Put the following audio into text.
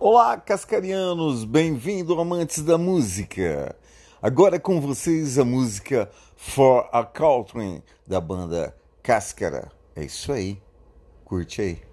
Olá, cascarianos, bem-vindo amantes da música. Agora com vocês a música For a Caltrin da banda Cáscara. É isso aí. Curte aí.